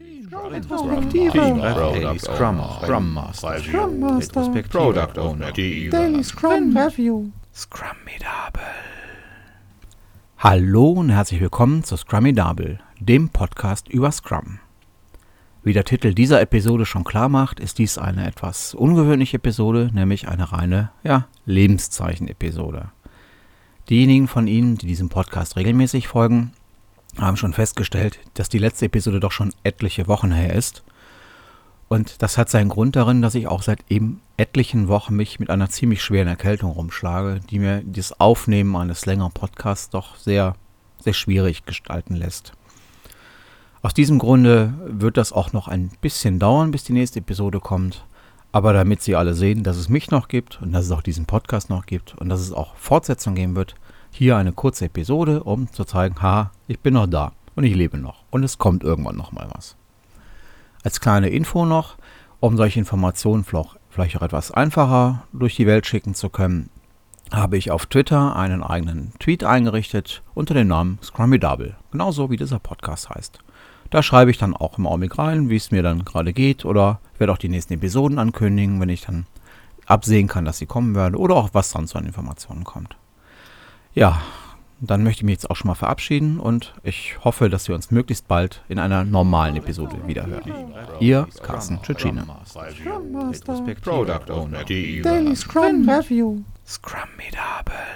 Retrospektive. Scrum, Scrum Master. Scrum Master. Product Owner. Daily Scrum Review. Scrumidable. Hallo und herzlich willkommen zu Scrumidable, dem Podcast über Scrum. Wie der Titel dieser Episode schon klar macht, ist dies eine etwas ungewöhnliche Episode, nämlich eine reine, ja, Lebenszeichen-Episode. Diejenigen von Ihnen, die diesem Podcast regelmäßig folgen, haben schon festgestellt, dass die letzte Episode doch schon etliche Wochen her ist. Und das hat seinen Grund darin, dass ich auch seit eben etlichen Wochen mich mit einer ziemlich schweren Erkältung rumschlage, die mir das Aufnehmen eines längeren Podcasts doch sehr, sehr schwierig gestalten lässt. Aus diesem Grunde wird das auch noch ein bisschen dauern, bis die nächste Episode kommt. Aber damit Sie alle sehen, dass es mich noch gibt und dass es auch diesen Podcast noch gibt und dass es auch Fortsetzung geben wird, hier eine kurze Episode, um zu zeigen, ha, ich bin noch da und ich lebe noch und es kommt irgendwann noch mal was. Als kleine Info noch, um solche Informationen vielleicht auch etwas einfacher durch die Welt schicken zu können, habe ich auf Twitter einen eigenen Tweet eingerichtet unter dem Namen Scrummidable, genauso wie dieser Podcast heißt. Da schreibe ich dann auch im Augenblick rein, wie es mir dann gerade geht oder werde auch die nächsten Episoden ankündigen, wenn ich dann absehen kann, dass sie kommen werden oder auch was sonst an Informationen kommt. Ja, dann möchte ich mich jetzt auch schon mal verabschieden und ich hoffe, dass wir uns möglichst bald in einer normalen Episode wiederhören. Ihr Carsten Master. Product Owner. Daily Scrum Review. Scrum Medable.